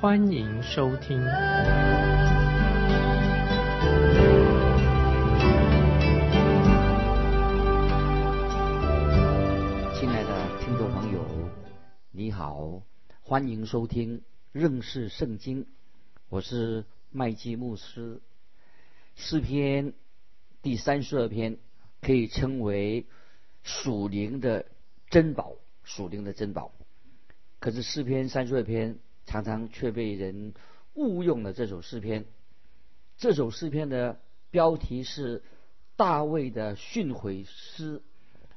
欢迎收听。亲爱的听众朋友，你好，欢迎收听认识圣经，我是麦基牧师。诗篇第三十二篇可以称为属灵的珍宝，属灵的珍宝。可是诗篇三十二篇常常却被人误用了这首诗篇。这首诗篇的标题是大卫的训诲诗，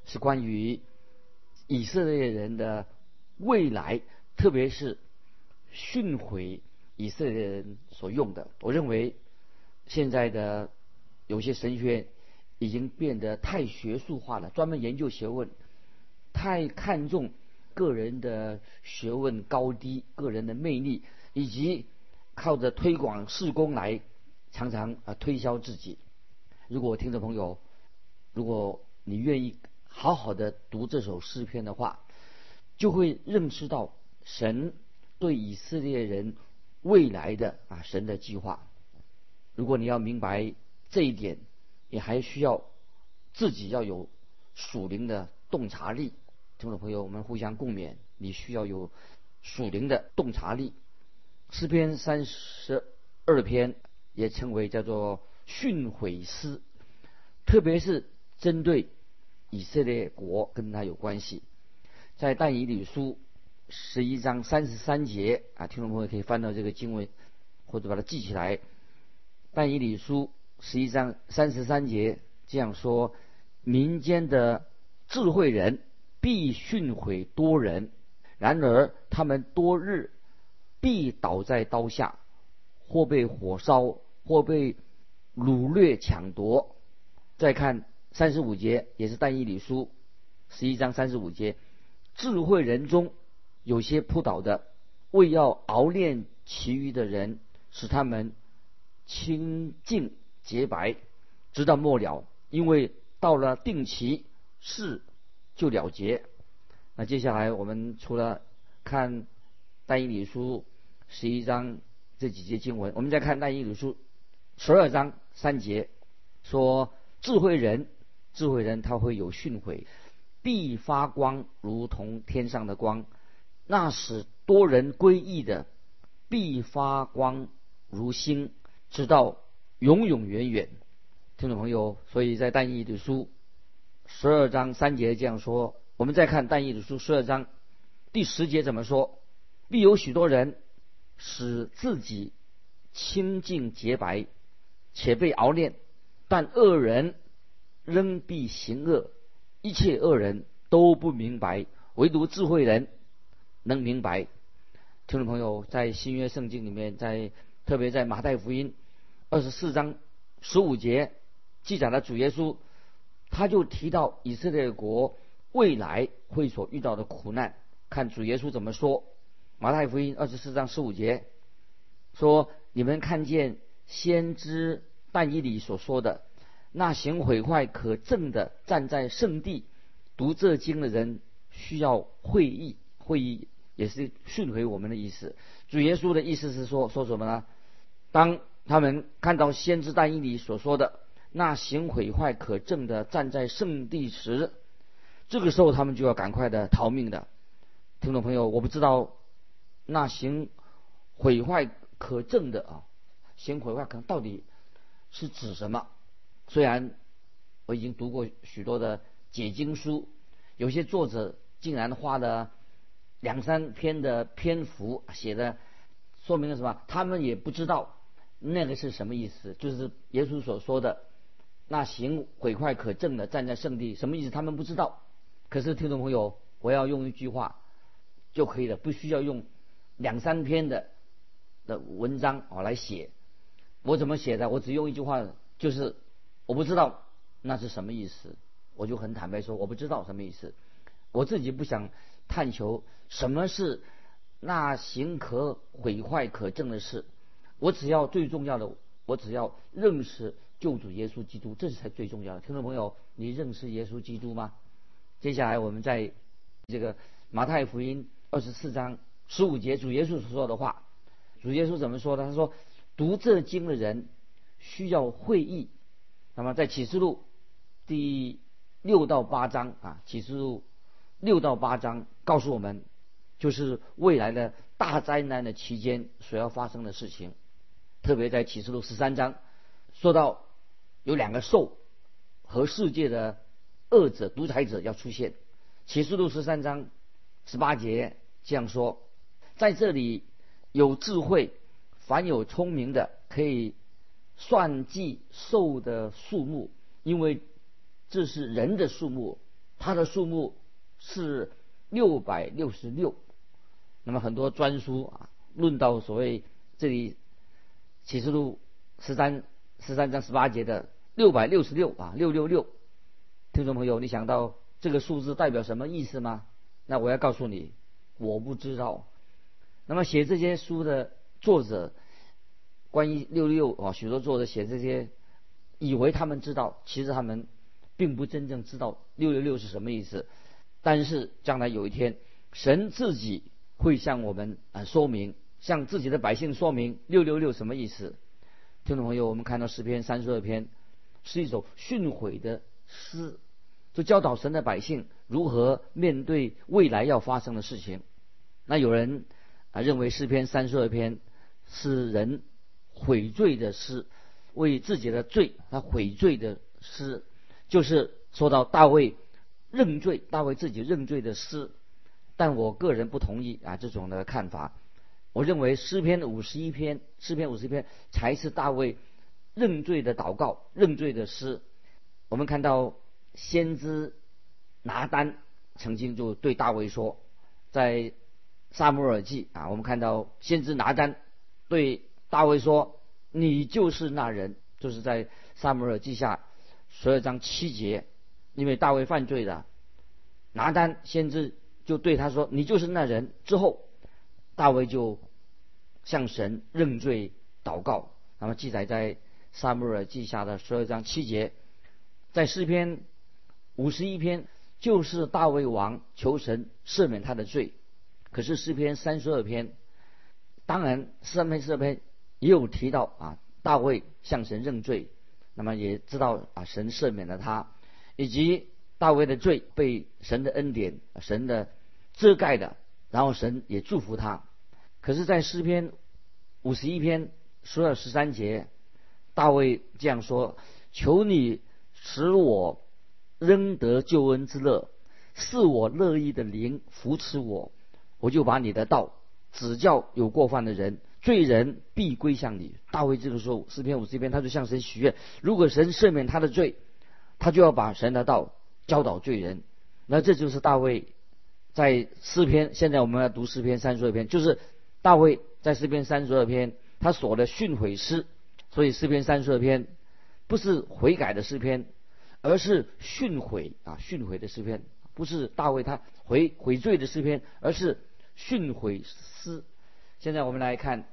是关于以色列人的未来，特别是训诲以色列人所用的。我认为现在的有些神学已经变得太学术化了，专门研究学问，太看重个人的学问高低、个人的魅力，以及靠着推广事工来常常啊推销自己。如果听众朋友，如果你愿意好好的读这首诗篇的话，就会认识到神对以色列人未来的啊神的计划。如果你要明白这一点，你还需要自己要有属灵的洞察力。听众朋友，我们互相共勉，你需要有属灵的洞察力。诗篇三十二篇也称为叫做训诲诗，特别是针对以色列国跟他有关系。在但以理书十一章三十三节啊，听众朋友可以翻到这个经文，或者把它记起来。但以理书十一章三十三节这样说：民间的智慧人必训诲多人，然而他们多日必倒在刀下，或被火烧，或被掳掠抢夺。再看三十五节，也是但以理书十一章三十五节。智慧人中有些扑倒的，为要熬炼其余的人，使他们清净洁白，直到末了。因为到了定期，是就了结。那接下来我们除了看但以理书十一章这几节经文，我们再看但以理书十二章三节，说智慧人，智慧人他会有训诲。必发光，如同天上的光；那使多人归义的，必发光如星，直到永永远远。听众朋友，所以在但以理书十二章三节这样说。我们再看但以理书十二章第十节怎么说？必有许多人使自己清净洁白，且被熬炼；但恶人仍必行恶。一切恶人都不明白，唯独智慧人能明白。听众朋友，在新约圣经里面，在特别在马太福音二十四章十五节记载了主耶稣，他就提到以色列国未来会所遇到的苦难。看主耶稣怎么说？马太福音二十四章十五节说：“你们看见先知但以理所说的。”那行毁坏可证的站在圣地读这经的人需要会议，会议也是训回我们的意思。主耶稣的意思是说说什么呢？当他们看到先知但以理所说的那行毁坏可证的站在圣地时，这个时候他们就要赶快的逃命的。听众朋友，我不知道那行毁坏可证的啊，行毁坏可到底是指什么？虽然我已经读过许多的解经书，有些作者竟然花了两三篇的篇幅写的，说明了什么？他们也不知道那个是什么意思，就是耶稣所说的那行毁坏可证的站在圣地，什么意思？他们不知道。可是听众朋友，我要用一句话就可以了，不需要用两三篇的的文章啊来写。我怎么写的？我只用一句话，就是我不知道那是什么意思。我就很坦白说，我不知道什么意思。我自己不想探求什么是那行可毁坏可证的事。我只要最重要的，我只要认识救主耶稣基督，这是才最重要的。听众朋友，你认识耶稣基督吗？接下来我们在这个马太福音二十四章十五节，主耶稣所说的话，主耶稣怎么说的？他说：“读这经的人需要会意。”那么在启示录第六到八章啊，启示录六到八章告诉我们，就是未来的大灾难的期间所要发生的事情。特别在启示录十三章说到有两个兽和世界的恶者、独裁者要出现。启示录十三章十八节这样说：在这里有智慧，凡有聪明的可以算计兽的数目，因为这是人的数目，它的数目是六百六十六。那么很多专书啊论到所谓这里。启示录十三十三章十八节的六百六十六啊六六六，听众朋友，你想到这个数字代表什么意思吗？那我要告诉你，我不知道。那么写这些书的作者，关于六六啊，许多作者写这些，以为他们知道，其实他们并不真正知道六六六是什么意思。但是将来有一天，神自己会向我们啊说明。向自己的百姓说明六六六什么意思？听众朋友，我们看到诗篇三十二篇是一首训诲的诗，就教导神的百姓如何面对未来要发生的事情。那有人啊认为诗篇三十二篇是人悔罪的诗，为自己的罪他悔罪的诗，就是说到大卫认罪，大卫自己认罪的诗。但我个人不同意啊这种的看法。我认为诗篇五十一篇，诗篇五十一篇才是大卫认罪的祷告、认罪的诗。我们看到先知拿单曾经就对大卫说，在萨姆尔记啊，我们看到先知拿单对大卫说：“你就是那人。”就是在萨姆尔记下十二章七节，因为大卫犯罪了，拿单先知就对他说：“你就是那人。”之后。大卫就向神认罪祷告，那么记载在撒母耳记下的十二章七节，在诗篇五十一篇就是大卫王求神赦免他的罪。可是诗篇三十二篇，当然三篇四篇也有提到啊，大卫向神认罪，那么也知道啊神赦免了他，以及大卫的罪被神的恩典、神的遮盖的。然后神也祝福他，可是，在诗篇五十一篇十二十三节，大卫这样说：“求你使我仍得救恩之乐，是我乐意的灵扶持我，我就把你的道指教有过犯的人，罪人必归向你。”大卫这个时候，诗篇五十一篇，他就向神许愿：如果神赦免他的罪，他就要把神的道教导罪人。那这就是大卫。在诗篇，现在我们要读诗篇三十二篇，就是大卫在诗篇三十二篇他所的训悔诗，所以诗篇三十二篇不是悔改的诗篇，而是训悔啊训悔的诗篇，不是大卫他悔悔罪的诗篇，而是训悔诗。现在我们来看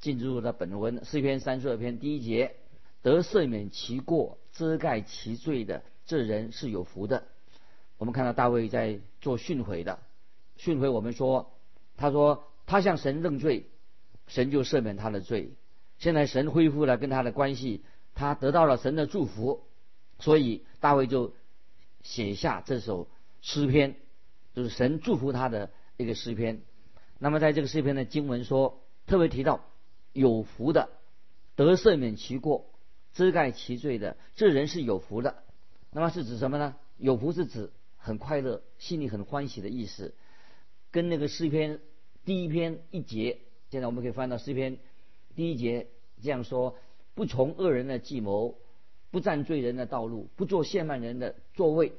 进入的本文，诗篇三十二篇第一节：得赦免其过、遮盖其罪的，这人是有福的。我们看到大卫在做训诲的，训诲我们说，他说他向神认罪，神就赦免他的罪。现在神恢复了跟他的关系，他得到了神的祝福，所以大卫就写下这首诗篇，就是神祝福他的一个诗篇。那么在这个诗篇的经文说，特别提到有福的，得赦免其过，遮盖其罪的，这人是有福的。那么是指什么呢？有福是指。很快乐，心里很欢喜的意思，跟那个诗篇第一篇一节，现在我们可以翻到诗篇第一节这样说：不从恶人的计谋，不占罪人的道路，不做亵慢人的座位。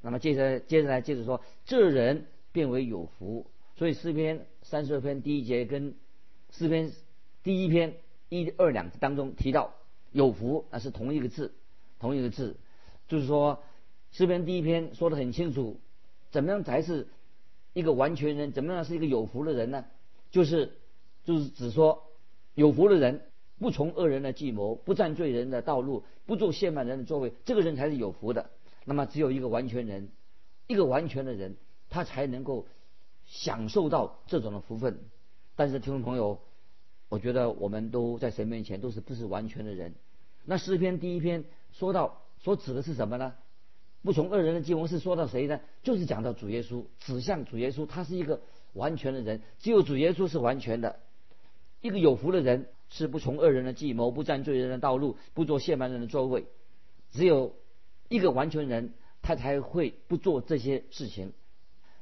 那么接着接着来接着说，这人变为有福。所以诗篇三十二篇第一节跟诗篇第一篇一二两当中提到有福，那是同一个字，同一个字，就是说诗篇第一篇说的很清楚，怎么样才是一个完全人？怎么样是一个有福的人呢？就是就是只说有福的人。不从恶人的计谋，不占罪人的道路，不做亵慢人的座位，这个人才是有福的。那么，只有一个完全人，一个完全的人，他才能够享受到这种的福分。但是，听众朋友，我觉得我们都在神面前都是不是完全的人。那诗篇第一篇说到所指的是什么呢？不从恶人的计谋是说到谁呢？就是讲到主耶稣，指向主耶稣，他是一个完全的人，只有主耶稣是完全的，一个有福的人。是不从恶人的计谋，不占罪人的道路，不做亵慢人的座位。只有一个完全人，他才会不做这些事情。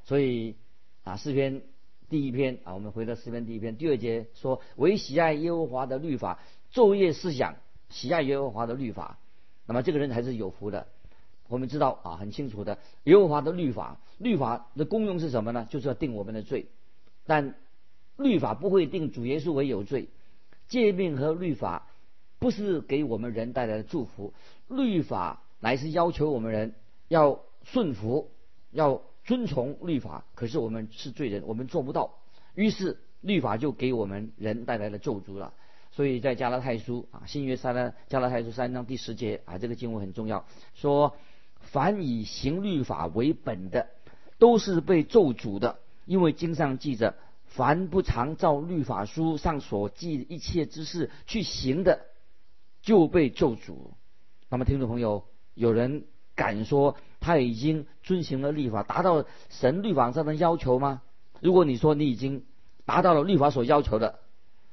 所以啊，诗篇第一篇啊，我们回到诗篇第一篇第二节说：唯喜爱耶和华的律法，昼夜思想，喜爱耶和华的律法。那么这个人才是有福的。我们知道啊，很清楚的，耶和华的律法，律法的功用是什么呢？就是要定我们的罪。但律法不会定主耶稣为有罪。诫命和律法不是给我们人带来的祝福，律法乃是要求我们人要顺服、要遵从律法。可是我们是罪人，我们做不到，于是律法就给我们人带来了咒诅了。所以在加拉太书啊，新约三呢，加拉太书三章第十节啊，这个经文很重要，说凡以行律法为本的，都是被咒诅的，因为经上记着。凡不常照律法书上所记一切之事去行的，就被咒诅。那么，听众朋友，有人敢说他已经遵循了律法，达到神律法上的要求吗？如果你说你已经达到了律法所要求的，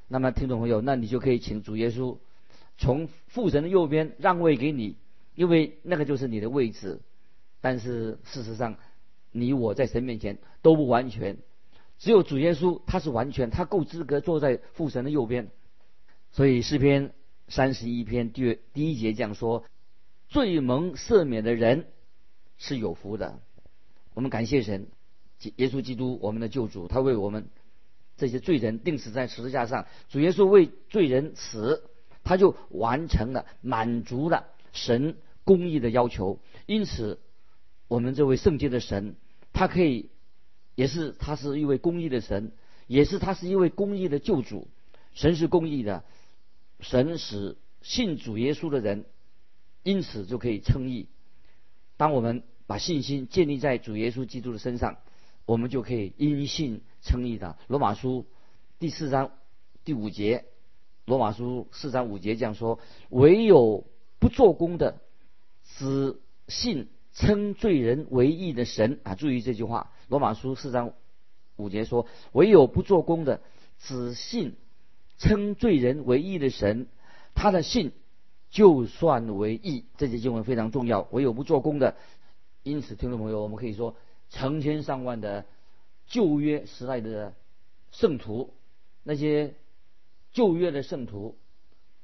那么听众朋友，那你就可以请主耶稣从父神的右边让位给你，因为那个就是你的位置。但是事实上，你我在神面前都不完全。只有主耶稣，他是完全，他够资格坐在父神的右边。所以诗篇三十一篇第第一节这样说：罪蒙赦免的人是有福的。我们感谢神，耶稣基督我们的救主，他为我们这些罪人钉死在十字架上。主耶稣为罪人死，他就完成了，满足了神公义的要求。因此，我们这位圣洁的神，他可以。也是，他是一位公义的神，也是他是一位公义的救主。神是公义的，神使信主耶稣的人，因此就可以称义。当我们把信心建立在主耶稣基督的身上，我们就可以因信称义的。罗马书第四章第五节，罗马书四章五节这样说：唯有不做工的，只信。称罪人为义的神啊，注意这句话，《罗马书》四章五节说：“唯有不做工的，只信称罪人为义的神，他的信就算为义。”这节经文非常重要。唯有不做工的，因此，听众朋友，我们可以说，成千上万的旧约时代的圣徒，那些旧约的圣徒，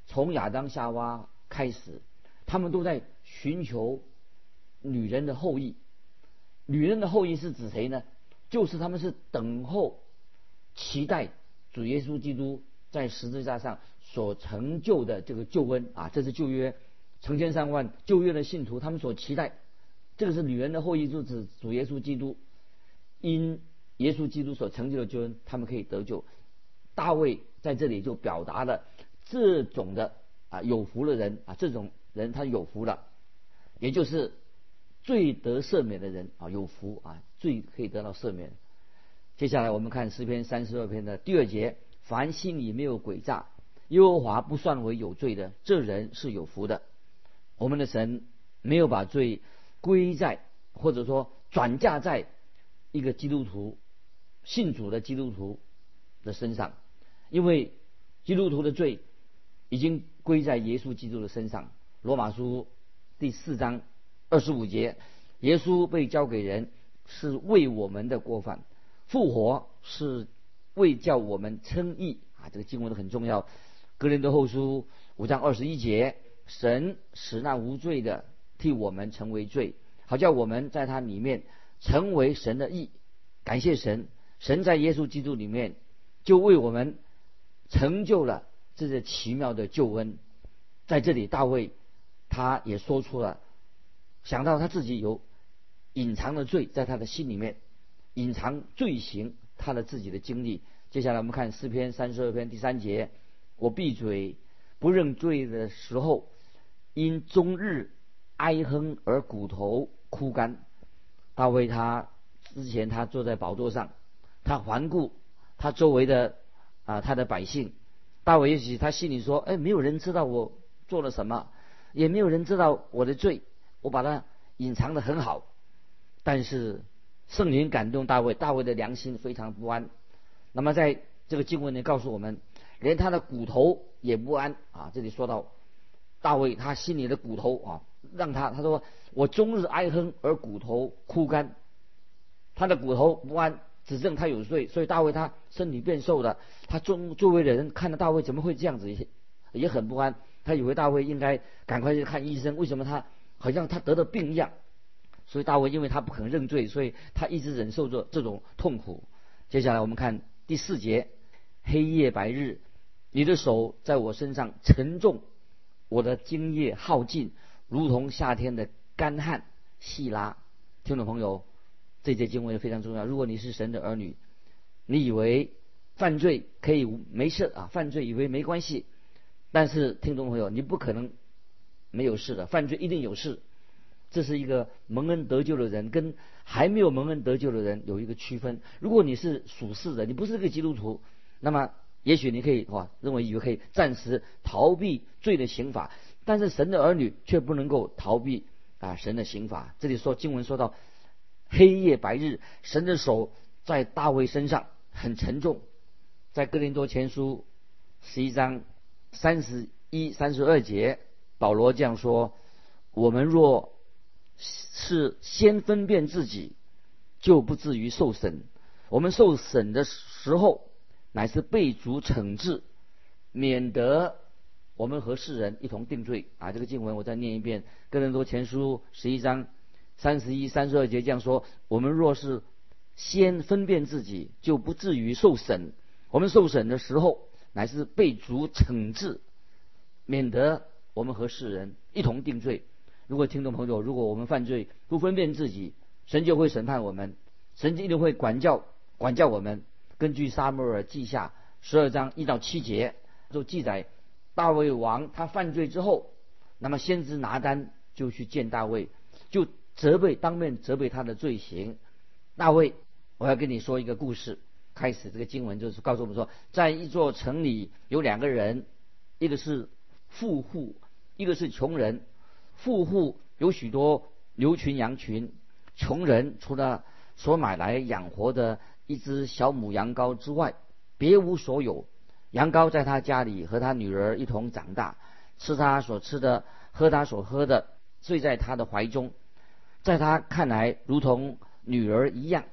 从亚当夏娃开始，他们都在寻求。女人的后裔，女人的后裔是指谁呢？就是他们是等候、期待主耶稣基督在十字架上所成就的这个救恩啊！这是旧约成千上万旧约的信徒，他们所期待，这个是女人的后裔，就指主耶稣基督因耶稣基督所成就的救恩，他们可以得救。大卫在这里就表达了这种的啊有福的人啊，这种人他有福了，也就是。罪得赦免的人啊，有福啊，罪可以得到赦免。接下来我们看诗篇三十二篇的第二节：凡心里没有诡诈，耶和华不算为有罪的，这人是有福的。我们的神没有把罪归在，或者说转嫁在一个基督徒信主的基督徒的身上，因为基督徒的罪已经归在耶稣基督的身上。罗马书第四章。二十五节，耶稣被交给人，是为我们的过犯；复活是为叫我们称义啊！这个经文都很重要。格林德后书五章二十一节，神使那无罪的替我们成为罪，好叫我们在他里面成为神的义。感谢神，神在耶稣基督里面就为我们成就了这些奇妙的救恩。在这里，大卫他也说出了，想到他自己有隐藏的罪在他的心里面，隐藏罪行，他的自己的经历。接下来我们看诗篇三十二篇第三节：我闭嘴不认罪的时候，因终日哀哼而骨头枯干。大卫他之前他坐在宝座上，他环顾他周围的啊他的百姓。大卫也许他心里说：哎，没有人知道我。做了什么，也没有人知道我的罪，我把它隐藏的很好。但是圣灵感动大卫，大卫的良心非常不安。那么在这个经文里告诉我们，连他的骨头也不安啊。这里说到大卫他心里的骨头啊，让他他说我终日哀哼而骨头枯干，他的骨头不安，指证他有罪，所以大卫他身体变瘦了。他周周围的人看到大卫怎么会这样子，也很不安。他以为大卫应该赶快去看医生，为什么他好像他得了病一样？所以大卫因为他不肯认罪，所以他一直忍受着这种痛苦。接下来我们看第四节：黑夜白日，你的手在我身上沉重，我的精液耗尽，如同夏天的干旱。细拉，听众朋友，这节经文非常重要。如果你是神的儿女，你以为犯罪可以没事啊？犯罪以为没关系。但是，听众朋友，你不可能没有事的，犯罪一定有事。这是一个蒙恩得救的人跟还没有蒙恩得救的人有一个区分。如果你是属世的，你不是个基督徒，那么也许你可以哇认为以为可以暂时逃避罪的刑罚。但是神的儿女却不能够逃避啊神的刑罚。这里说经文说到黑夜白日，神的手在大卫身上很沉重。在哥林多前书十一章。三十一、三十二节，保罗这样说：“我们若是先分辨自己，就不至于受审。我们受审的时候，乃是被逐惩治，免得我们和世人一同定罪。”啊，这个经文我再念一遍：《哥林多前书》十一章三十一、三十二节这样说：“我们若是先分辨自己，就不至于受审。我们受审的时候。”乃是被逐惩治，免得我们和世人一同定罪。如果听众朋友，如果我们犯罪不分辨自己，神就会审判我们，神一定会管教管教我们。根据撒母耳记下十二章一到七节，就记载大卫王他犯罪之后，那么先知拿单就去见大卫，就责备当面责备他的罪行。大卫，我要跟你说一个故事。开始这个经文就是告诉我们说，在一座城里有两个人，一个是富户，一个是穷人。富户有许多牛群羊群，穷人除了所买来养活的一只小母羊羔之外，别无所有。羊羔在他家里和他女儿一同长大，吃他所吃的，喝他所喝的，睡在他的怀中，在他看来如同女儿一样。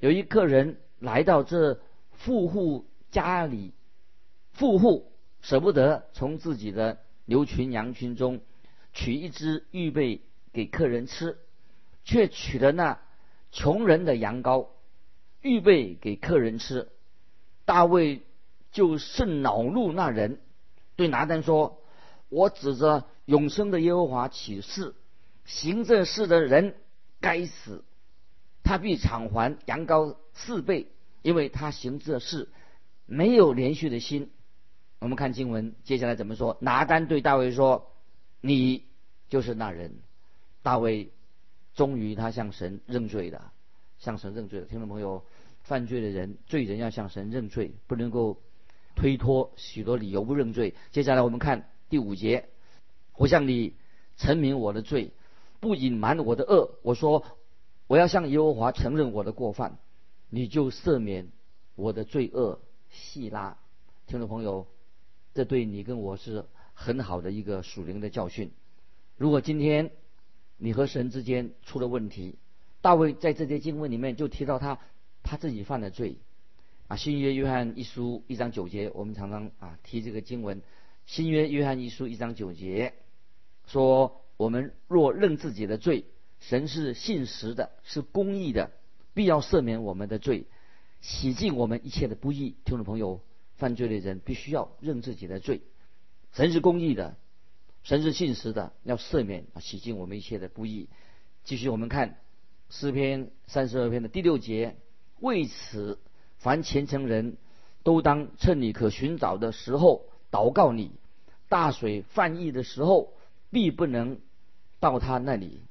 有一个人。来到这富户家里，富户舍不得从自己的牛群羊群中取一只预备给客人吃，却取了那穷人的羊羔预备给客人吃。大卫就甚恼怒那人，对拿单说：“我指着永生的耶和华起誓，行这事的人该死。”他必偿还羊羔四倍，因为他行这事没有连续的心。我们看经文接下来怎么说？拿单对大卫说：“你就是那人。”大卫终于他向神认罪了，向神认罪了。听众朋友，犯罪的人、罪人要向神认罪，不能够推脱许多理由不认罪。接下来我们看第五节：“我向你陈明我的罪，不隐瞒我的恶。”我说。我要向耶和华承认我的过犯，你就赦免我的罪恶。细拉，听众朋友，这对你跟我是很好的一个属灵的教训。如果今天你和神之间出了问题，大卫在这节经文里面就提到他他自己犯的罪。啊，新约约翰一书一章九节，我们常常啊提这个经文。新约约翰一书一章九节说：我们若认自己的罪。神是信实的，是公义的，必要赦免我们的罪，洗净我们一切的不义。听众朋友，犯罪的人必须要认自己的罪。神是公义的，神是信实的，要赦免，洗净我们一切的不义。继续我们看诗篇三十二篇的第六节，为此凡虔诚人都当趁你可寻找的时候祷告你。大水泛溢的时候，必不能到他那里。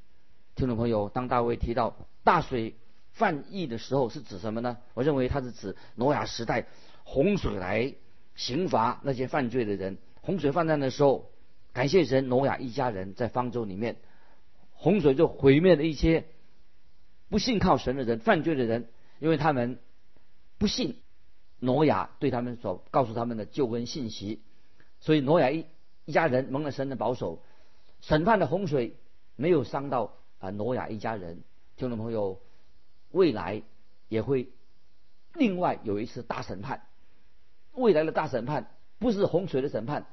听众朋友，当大卫提到大水泛溢的时候，是指什么呢？我认为他是指挪亚时代洪水来刑罚那些犯罪的人。洪水泛滥的时候，感谢神，挪亚一家人在方舟里面，洪水就毁灭了一些不信靠神的人、犯罪的人，因为他们不信挪亚对他们所告诉他们的救恩信息。所以挪亚一一家人蒙了神的保守，审判的洪水没有伤到啊挪亚一家人。听众朋友，未来也会另外有一次大审判。未来的大审判不是洪水的审判，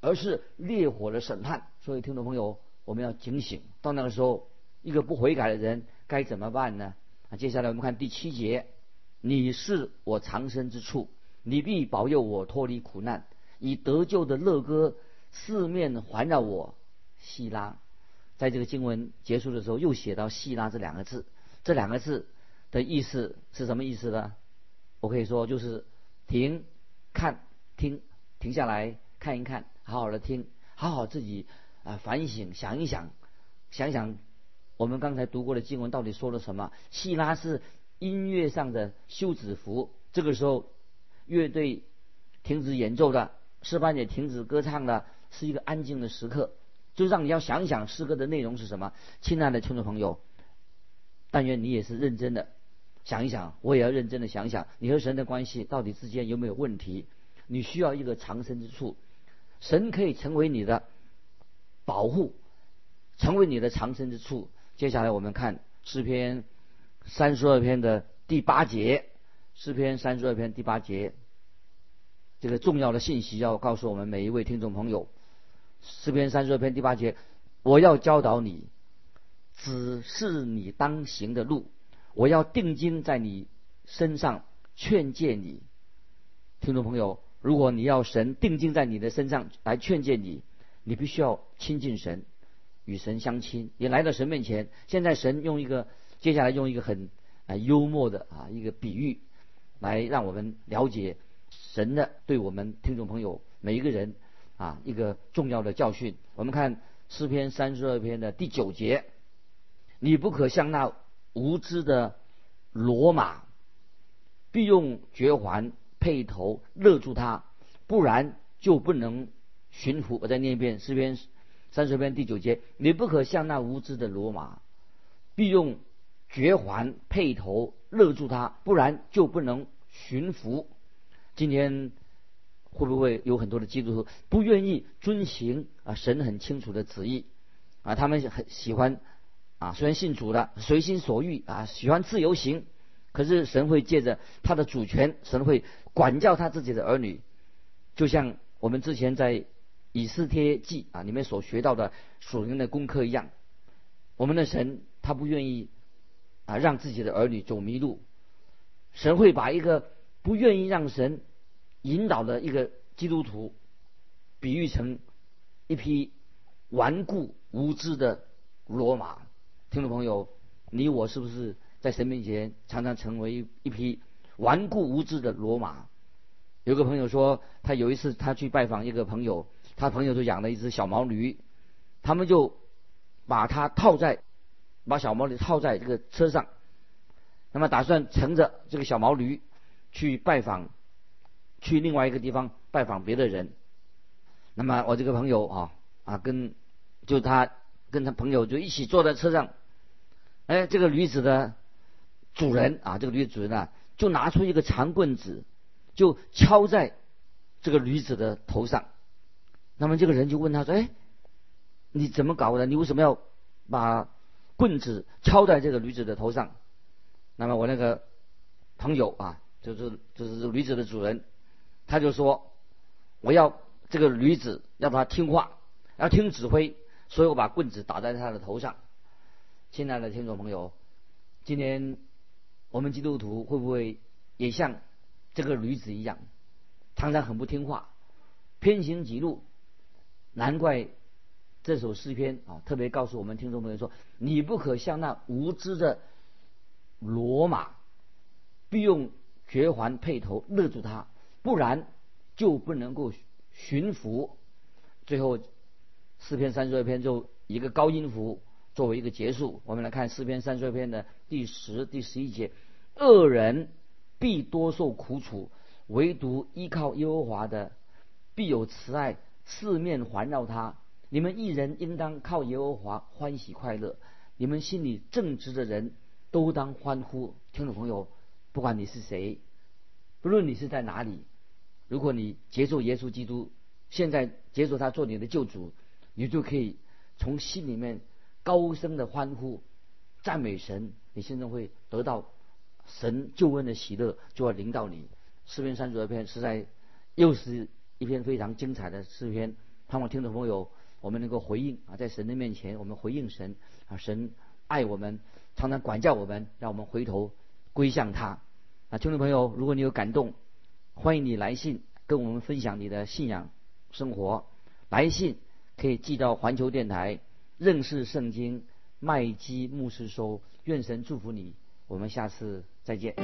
而是烈火的审判。所以听众朋友，我们要警醒。到那个时候，一个不悔改的人该怎么办呢？啊，接下来我们看第七节：你是我藏身之处，你必保佑我脱离苦难。以得救的乐歌四面环绕我，希拉，在这个经文结束的时候又写到希拉这两个字，这两个字的意思是什么意思呢？我可以说就是停、看、听，停下来看一看，好好的听，好好自己啊反省想一想，想想我们刚才读过的经文到底说了什么？希拉是音乐上的休止符，这个时候乐队停止演奏的。诗班也停止歌唱的，是一个安静的时刻，就让你要想一想诗歌的内容是什么。亲爱的听众朋友，但愿你也是认真的想一想，我也要认真的想想，你和神的关系到底之间有没有问题？你需要一个藏身之处，神可以成为你的保护，成为你的藏身之处。接下来我们看诗篇三十二篇的第八节，诗篇三十二篇第八节。这个重要的信息要告诉我们每一位听众朋友，诗篇三十二篇第八节，我要教导你，只是你当行的路，我要定睛在你身上劝诫你。听众朋友，如果你要神定睛在你的身上来劝诫你，你必须要亲近神，与神相亲，也来到神面前。现在神用一个接下来用一个很啊幽默的啊一个比喻，来让我们了解。神的对我们听众朋友每一个人啊一个重要的教训。我们看诗篇三十二篇的第九节：你不可像那无知的罗马，必用绝环配头勒住他，不然就不能驯服。我再念一遍诗篇三十二篇第九节：你不可像那无知的罗马，必用绝环配头勒住他，不然就不能驯服。今天会不会有很多的基督徒不愿意遵行啊神很清楚的旨意啊？他们很喜欢啊，虽然信主的随心所欲啊，喜欢自由行，可是神会借着他的主权，神会管教他自己的儿女，就像我们之前在以斯帖记啊里面所学到的属灵的功课一样。我们的神他不愿意啊让自己的儿女走迷路，神会把一个不愿意让神引导的一个基督徒，比喻成一匹顽固无知的罗马。听众朋友，你我是不是在神面前常常成为一匹顽固无知的罗马？有个朋友说，他有一次他去拜访一个朋友，他朋友就养了一只小毛驴，他们就把它套在把小毛驴套在这个车上，那么打算乘着这个小毛驴去拜访。去另外一个地方拜访别的人，那么我这个朋友啊啊跟就他跟他朋友就一起坐在车上，哎，这个驴子的主人啊，这个驴主人啊，就拿出一个长棍子，就敲在这个驴子的头上。那么这个人就问他说：“哎，你怎么搞的？你为什么要把棍子敲在这个驴子的头上？”那么我那个朋友啊，就是就是驴子的主人。他就说：“我要这个驴子，要他听话，要听指挥，所以我把棍子打在他的头上。”亲爱的听众朋友，今天我们基督徒会不会也像这个驴子一样，常常很不听话，偏行己路。难怪这首诗篇啊，特别告诉我们听众朋友说：你不可像那无知的罗马，必用绝环配头勒住他，不然就不能够驯服。最后诗篇三十二篇就一个高音符作为一个结束。我们来看诗篇三十二篇的第十、第十一节：恶人必多受苦楚，唯独依靠耶和华的，必有慈爱。四面环绕他，你们一人应当靠耶和华欢喜快乐。你们心里正直的人都当欢呼。听众朋友，不管你是谁，不论你是在哪里，如果你接受耶稣基督，现在接受他做你的救主，你就可以从心里面高声的欢呼，赞美神。你现在会得到神救恩的喜乐，就要临到你。诗篇三十二篇实在又是。一篇非常精彩的诗篇，盼望听众朋友我们能够回应啊，在神的面前我们回应神啊，神爱我们，常常管教我们，让我们回头归向他啊，听众朋友，如果你有感动，欢迎你来信跟我们分享你的信仰生活，来信可以寄到环球电台认识圣经麦基牧师收，愿神祝福你，我们下次再见。